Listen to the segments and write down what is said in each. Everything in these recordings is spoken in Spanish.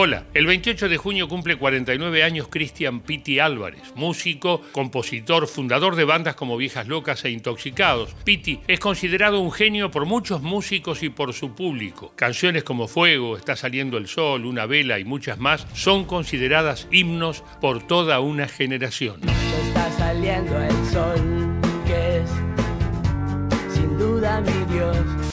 Hola, el 28 de junio cumple 49 años Cristian Pitti Álvarez, músico, compositor, fundador de bandas como Viejas Locas e Intoxicados. Pitti es considerado un genio por muchos músicos y por su público. Canciones como Fuego, Está saliendo el sol, Una vela y muchas más son consideradas himnos por toda una generación. está saliendo el sol,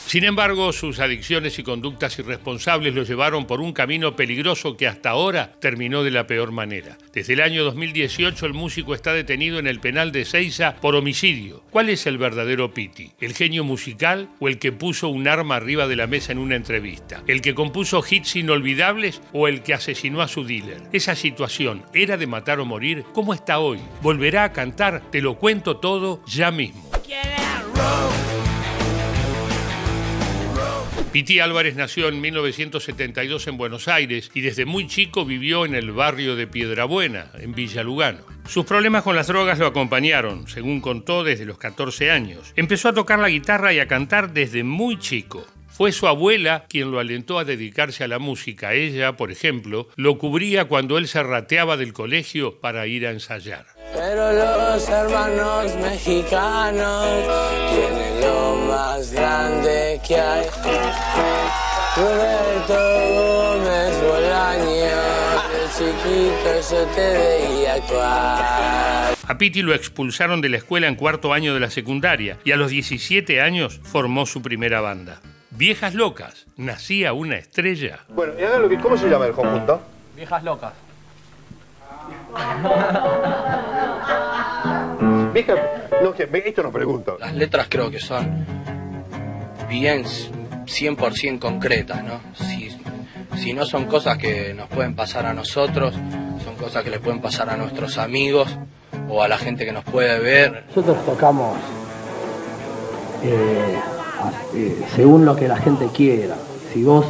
sin embargo, sus adicciones y conductas irresponsables lo llevaron por un camino peligroso que hasta ahora terminó de la peor manera. Desde el año 2018 el músico está detenido en el penal de Seiza por homicidio. ¿Cuál es el verdadero Piti? ¿El genio musical o el que puso un arma arriba de la mesa en una entrevista? ¿El que compuso hits inolvidables o el que asesinó a su dealer? Esa situación era de matar o morir. ¿Cómo está hoy? ¿Volverá a cantar? Te lo cuento todo ya mismo. Piti Álvarez nació en 1972 en Buenos Aires y desde muy chico vivió en el barrio de Piedrabuena, en Villa Lugano. Sus problemas con las drogas lo acompañaron, según contó, desde los 14 años. Empezó a tocar la guitarra y a cantar desde muy chico. Fue su abuela quien lo alentó a dedicarse a la música. Ella, por ejemplo, lo cubría cuando él se rateaba del colegio para ir a ensayar. Pero los hermanos mexicanos tienen lo más grande que hay. Roberto Gómez Bolaño, de chiquito yo te veía actuar. A Pitti lo expulsaron de la escuela en cuarto año de la secundaria y a los 17 años formó su primera banda. Viejas Locas, nacía una estrella. Bueno, y hagan lo que, ¿cómo se llama el conjunto? Viejas locas. Vieja, no, que, esto no pregunto. Las letras creo que son bien 100% concretas, ¿no? Si, si no son cosas que nos pueden pasar a nosotros, son cosas que le pueden pasar a nuestros amigos o a la gente que nos puede ver. Nosotros tocamos eh, eh, según lo que la gente quiera. Si vos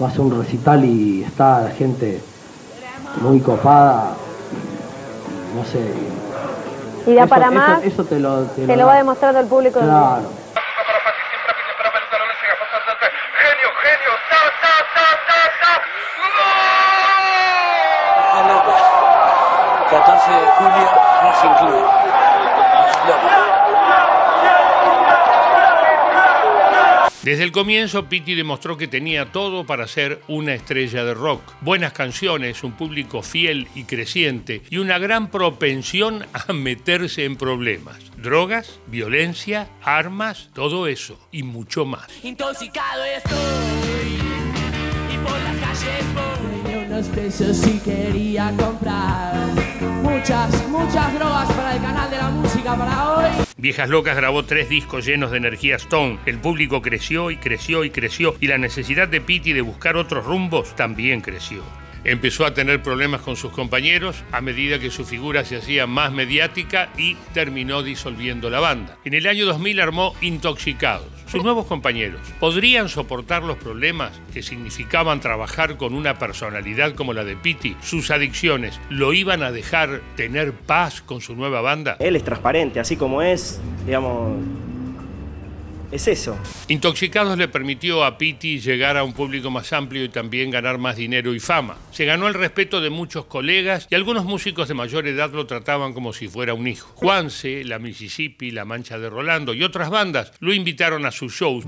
vas a un recital y está la gente muy copada, no sé. Y da eso- para más, Eso, te lo, te te lo lo va demostrando el público. Claro. Genio, genio, ta, ta, ta, ta, ta. Viejas locas, 14 de julio, Racing Club. Desde el comienzo, Pitti demostró que tenía todo para ser una estrella de rock. Buenas canciones, un público fiel y creciente y una gran propensión a meterse en problemas. Drogas, violencia, armas, todo eso y mucho más. Intoxicado estoy y por las calles voy. Tenía unos pesos y quería comprar muchas, muchas drogas para el canal de la música para hoy. Viejas Locas grabó tres discos llenos de energía Stone. El público creció y creció y creció y la necesidad de Pitti de buscar otros rumbos también creció. Empezó a tener problemas con sus compañeros a medida que su figura se hacía más mediática y terminó disolviendo la banda. En el año 2000 armó Intoxicados. Sus nuevos compañeros podrían soportar los problemas que significaban trabajar con una personalidad como la de Pitti. Sus adicciones lo iban a dejar tener paz con su nueva banda. Él es transparente, así como es, digamos, es eso. Intoxicados le permitió a Pitti llegar a un público más amplio y también ganar más dinero y fama. Se ganó el respeto de muchos colegas y algunos músicos de mayor edad lo trataban como si fuera un hijo. Juanse, La Mississippi, La Mancha de Rolando y otras bandas lo invitaron a sus shows.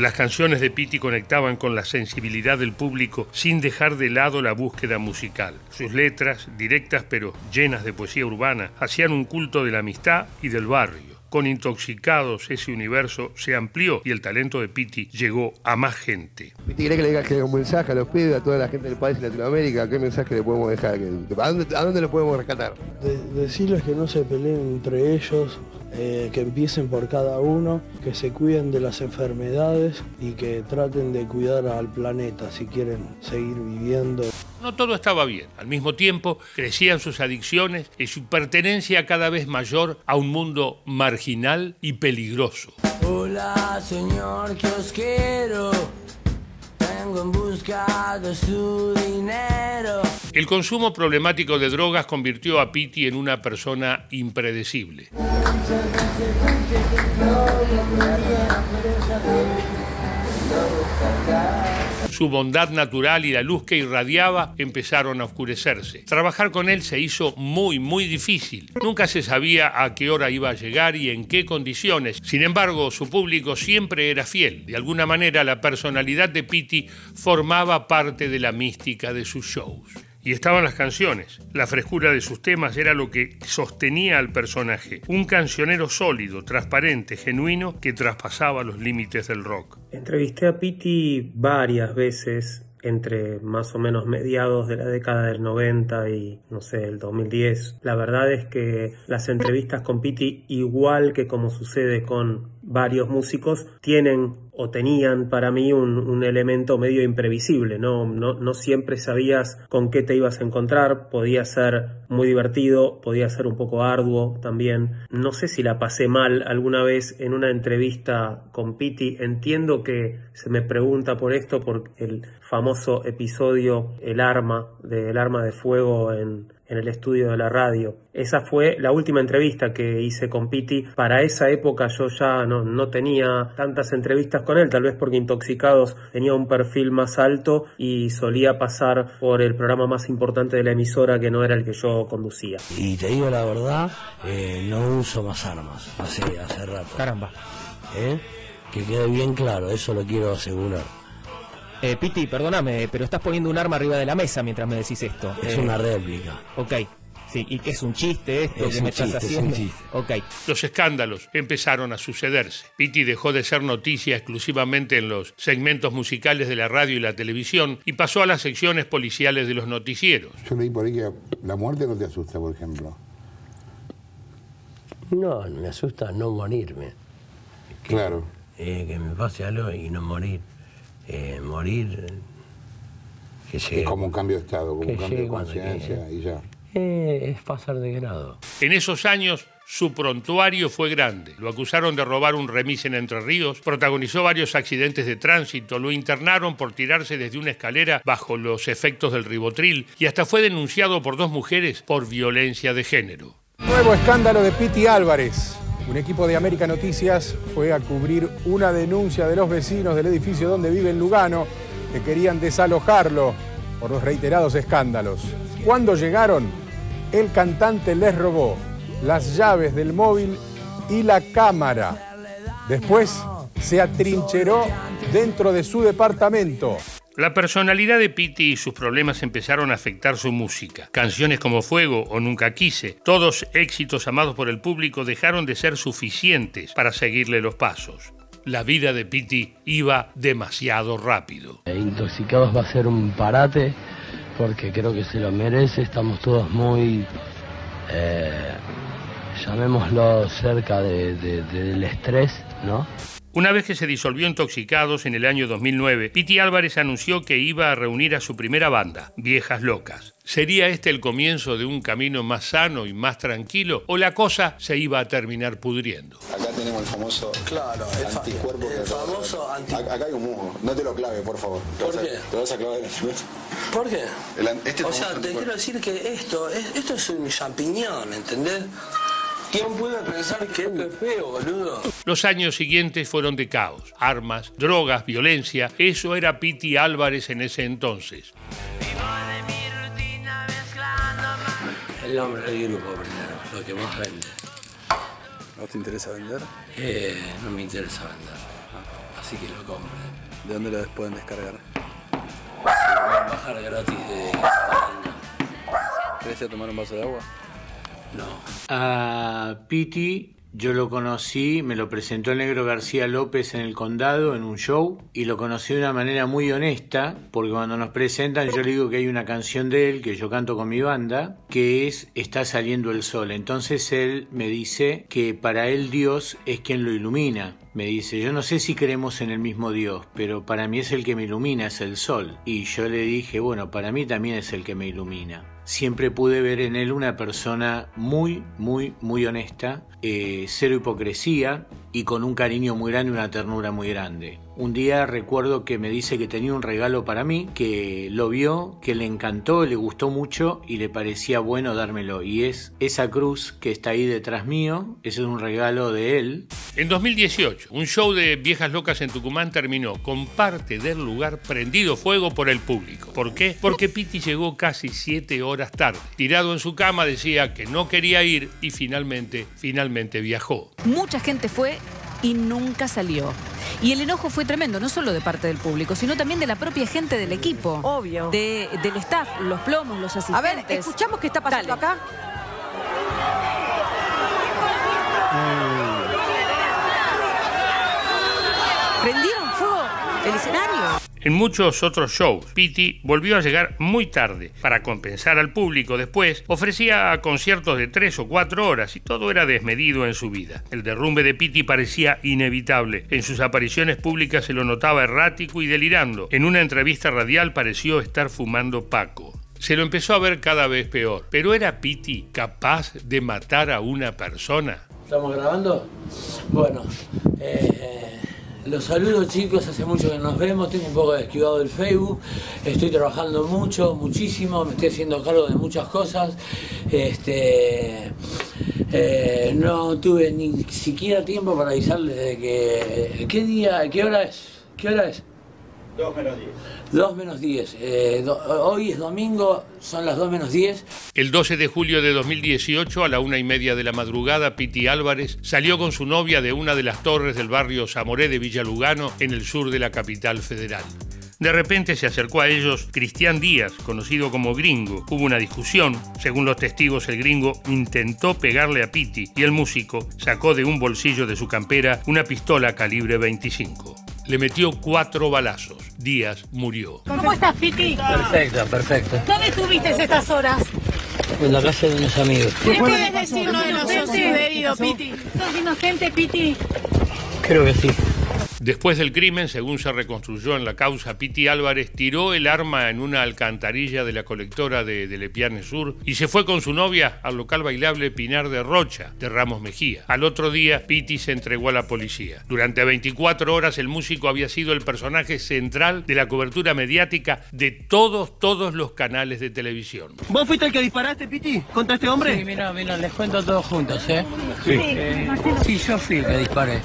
Las canciones de Pitti conectaban con la sensibilidad del público sin dejar de lado la búsqueda musical. Sus letras, directas pero llenas de poesía urbana, hacían un culto de la amistad y del barrio. Con Intoxicados ese universo se amplió y el talento de Pitti llegó a más gente. ¿Viste, ¿Querés que le digas que un mensaje a los pibes, a toda la gente del país y Latinoamérica? ¿Qué mensaje le podemos dejar? ¿A dónde, a dónde lo podemos rescatar? De- decirles que no se peleen entre ellos, eh, que empiecen por cada uno, que se cuiden de las enfermedades y que traten de cuidar al planeta si quieren seguir viviendo. No todo estaba bien. Al mismo tiempo, crecían sus adicciones y su pertenencia cada vez mayor a un mundo marginal y peligroso. Hola señor kiosquero, en busca de su dinero. El consumo problemático de drogas convirtió a Pitti en una persona impredecible. Su bondad natural y la luz que irradiaba empezaron a oscurecerse. Trabajar con él se hizo muy, muy difícil. Nunca se sabía a qué hora iba a llegar y en qué condiciones. Sin embargo, su público siempre era fiel. De alguna manera, la personalidad de Pitti formaba parte de la mística de sus shows. Y estaban las canciones. La frescura de sus temas era lo que sostenía al personaje. Un cancionero sólido, transparente, genuino, que traspasaba los límites del rock. Entrevisté a Piti varias veces entre más o menos mediados de la década del 90 y no sé, el 2010. La verdad es que las entrevistas con Piti, igual que como sucede con varios músicos, tienen o tenían para mí un, un elemento medio imprevisible, ¿no? ¿no? No siempre sabías con qué te ibas a encontrar, podía ser muy divertido, podía ser un poco arduo también. No sé si la pasé mal alguna vez en una entrevista con Piti, entiendo que se me pregunta por esto, por el famoso episodio El arma, del arma de fuego en, en el estudio de la radio. Esa fue la última entrevista que hice con Piti. Para esa época yo ya no, no, tenía tantas entrevistas con él, tal vez porque Intoxicados tenía un perfil más alto y solía pasar por el programa más importante de la emisora que no era el que yo conducía. Y te digo la verdad, eh, no uso más armas, hace, hace rato. Caramba. ¿Eh? Que quede bien claro, eso lo quiero asegurar. Eh, Piti, perdóname, pero estás poniendo un arma arriba de la mesa mientras me decís esto. Es Eh, una réplica. Ok. Sí, y que es un chiste esto Es que un me estás chiste, es haciendo. un chiste. Ok. Los escándalos empezaron a sucederse. Pitti dejó de ser noticia exclusivamente en los segmentos musicales de la radio y la televisión y pasó a las secciones policiales de los noticieros. Yo leí por ahí que la muerte no te asusta, por ejemplo. No, me asusta no morirme. Claro. Eh, que me pase algo y no morir. Eh, morir. Que llegue. Es como un cambio de estado, como un cambio de conciencia y ya. Eh, es pasar de grado. En esos años su prontuario fue grande. Lo acusaron de robar un remis en Entre Ríos, protagonizó varios accidentes de tránsito, lo internaron por tirarse desde una escalera bajo los efectos del ribotril y hasta fue denunciado por dos mujeres por violencia de género. Nuevo escándalo de Piti Álvarez. Un equipo de América Noticias fue a cubrir una denuncia de los vecinos del edificio donde vive en Lugano que querían desalojarlo por los reiterados escándalos. Cuando llegaron, el cantante les robó las llaves del móvil y la cámara. Después se atrincheró dentro de su departamento. La personalidad de Pitti y sus problemas empezaron a afectar su música. Canciones como Fuego o Nunca Quise, todos éxitos amados por el público, dejaron de ser suficientes para seguirle los pasos. La vida de Pitti iba demasiado rápido. Eh, Intoxicados va a ser un parate porque creo que se lo merece. Estamos todos muy, eh, llamémoslo, cerca de- del estrés, ¿no? Una vez que se disolvió Intoxicados en el año 2009, Piti Álvarez anunció que iba a reunir a su primera banda, Viejas Locas. ¿Sería este el comienzo de un camino más sano y más tranquilo o la cosa se iba a terminar pudriendo? Acá tenemos el famoso Claro, anticuerpo. el que- famoso anti- Acá hay un musgo. No te lo clave, por favor. ¿Por qué? Te vas a clavar ¿Por qué? El este o sea, te anticuerpo. quiero decir que esto, es, esto es un champiñón, ¿entendés? ¿Quién puede pensar que esto es feo, boludo? Los años siguientes fueron de caos, armas, drogas, violencia. Eso era Piti Álvarez en ese entonces. El nombre del grupo primero, lo que más vende. ¿No te interesa vender? Eh, no me interesa vender, así que lo compren. ¿De dónde lo pueden descargar? Se lo pueden bajar gratis de. ¿Querés ir a tomar un vaso de agua? No. A Piti yo lo conocí, me lo presentó el negro García López en el condado en un show y lo conocí de una manera muy honesta porque cuando nos presentan yo le digo que hay una canción de él que yo canto con mi banda que es Está saliendo el sol. Entonces él me dice que para él Dios es quien lo ilumina. Me dice, yo no sé si creemos en el mismo Dios, pero para mí es el que me ilumina, es el sol. Y yo le dije, bueno, para mí también es el que me ilumina. Siempre pude ver en él una persona muy, muy, muy honesta, eh, cero hipocresía, y con un cariño muy grande, una ternura muy grande. Un día recuerdo que me dice que tenía un regalo para mí, que lo vio, que le encantó, le gustó mucho y le parecía bueno dármelo. Y es esa cruz que está ahí detrás mío, ese es un regalo de él. En 2018, un show de viejas locas en Tucumán terminó con parte del lugar prendido fuego por el público. ¿Por qué? Porque Piti llegó casi siete horas tarde. Tirado en su cama decía que no quería ir y finalmente, finalmente viajó. Mucha gente fue y nunca salió. Y el enojo fue tremendo, no solo de parte del público, sino también de la propia gente del equipo. Obvio. De, del staff, los plomos, los asistentes. A ver, escuchamos qué está pasando acá. En muchos otros shows, Piti volvió a llegar muy tarde. Para compensar al público después, ofrecía conciertos de tres o cuatro horas y todo era desmedido en su vida. El derrumbe de Piti parecía inevitable. En sus apariciones públicas se lo notaba errático y delirando. En una entrevista radial pareció estar fumando Paco. Se lo empezó a ver cada vez peor. Pero ¿era Piti capaz de matar a una persona? ¿Estamos grabando? Bueno, eh, los saludo chicos, hace mucho que nos vemos, tengo un poco esquivado del Facebook, estoy trabajando mucho, muchísimo, me estoy haciendo cargo de muchas cosas. Este, eh, no tuve ni siquiera tiempo para avisarles de que... ¿Qué día, qué hora es? ¿Qué hora es? 2 menos 10. 2 menos 10. Eh, do- hoy es domingo, son las 2 menos 10. El 12 de julio de 2018, a la una y media de la madrugada, Piti Álvarez salió con su novia de una de las torres del barrio Zamoré de Villa Lugano, en el sur de la capital federal. De repente se acercó a ellos Cristian Díaz, conocido como Gringo. Hubo una discusión. Según los testigos, el gringo intentó pegarle a Piti y el músico sacó de un bolsillo de su campera una pistola calibre 25. Le metió cuatro balazos. Díaz murió. ¿Cómo estás, Piti? Perfecto, perfecto. ¿Dónde estuviste estas horas? En la casa de unos amigos. ¿Qué puedes decirnos de lo sucedido, Piti? ¿Sos inocente, Piti? Creo que sí. Después del crimen, según se reconstruyó en la causa, Piti Álvarez tiró el arma en una alcantarilla de la colectora de, de Lepiane Sur y se fue con su novia al local bailable Pinar de Rocha, de Ramos Mejía. Al otro día, Piti se entregó a la policía. Durante 24 horas, el músico había sido el personaje central de la cobertura mediática de todos, todos los canales de televisión. ¿Vos fuiste el que disparaste, Piti, contra este hombre? Sí, mira, mira, les cuento todos juntos, ¿eh? Sí. Eh, sí, yo fui el que disparé.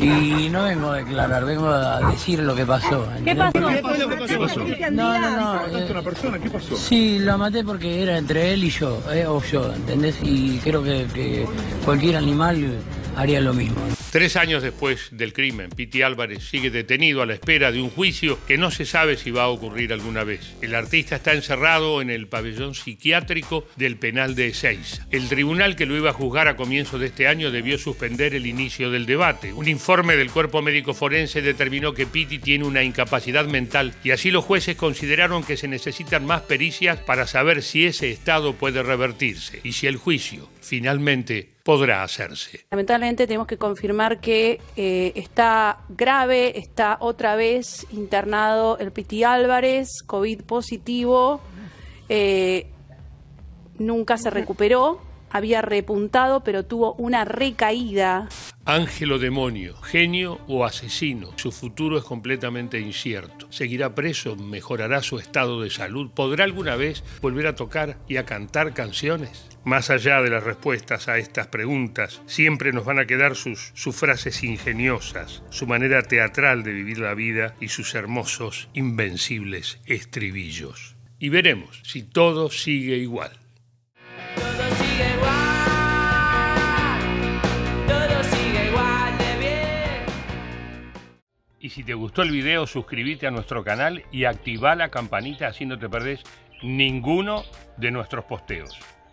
Y no vengo a declarar, vengo a decir lo que pasó. ¿Qué pasó? No, no, no. ¿Mataste a eh, una persona? ¿Qué pasó? Sí, la maté porque era entre él y yo, eh, o yo, ¿entendés? Y creo que, que cualquier animal haría lo mismo. Tres años después del crimen, Piti Álvarez sigue detenido a la espera de un juicio que no se sabe si va a ocurrir alguna vez. El artista está encerrado en el pabellón psiquiátrico del penal de Ezeiza. El tribunal que lo iba a juzgar a comienzos de este año debió suspender el inicio del debate. Un informe del cuerpo médico forense determinó que Piti tiene una incapacidad mental y así los jueces consideraron que se necesitan más pericias para saber si ese estado puede revertirse y si el juicio finalmente podrá hacerse. Lamentablemente tenemos que confirmar que eh, está grave, está otra vez internado el Piti Álvarez, COVID positivo, eh, nunca se recuperó, había repuntado pero tuvo una recaída. Ángel o demonio, genio o asesino. Su futuro es completamente incierto. ¿Seguirá preso? ¿Mejorará su estado de salud? ¿Podrá alguna vez volver a tocar y a cantar canciones? Más allá de las respuestas a estas preguntas, siempre nos van a quedar sus, sus frases ingeniosas, su manera teatral de vivir la vida y sus hermosos, invencibles estribillos. Y veremos si todo sigue igual. Todo sigue igual, todo sigue igual de bien. Y si te gustó el video, suscríbete a nuestro canal y activa la campanita así no te perdés ninguno de nuestros posteos.